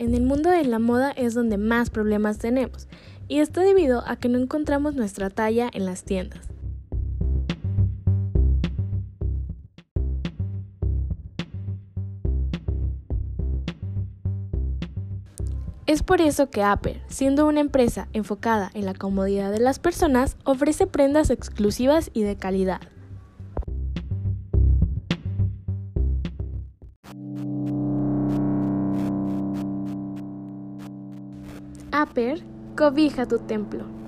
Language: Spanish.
en el mundo de la moda es donde más problemas tenemos, y esto debido a que no encontramos nuestra talla en las tiendas. Es por eso que Apple, siendo una empresa enfocada en la comodidad de las personas, ofrece prendas exclusivas y de calidad. Aper, cobija tu templo.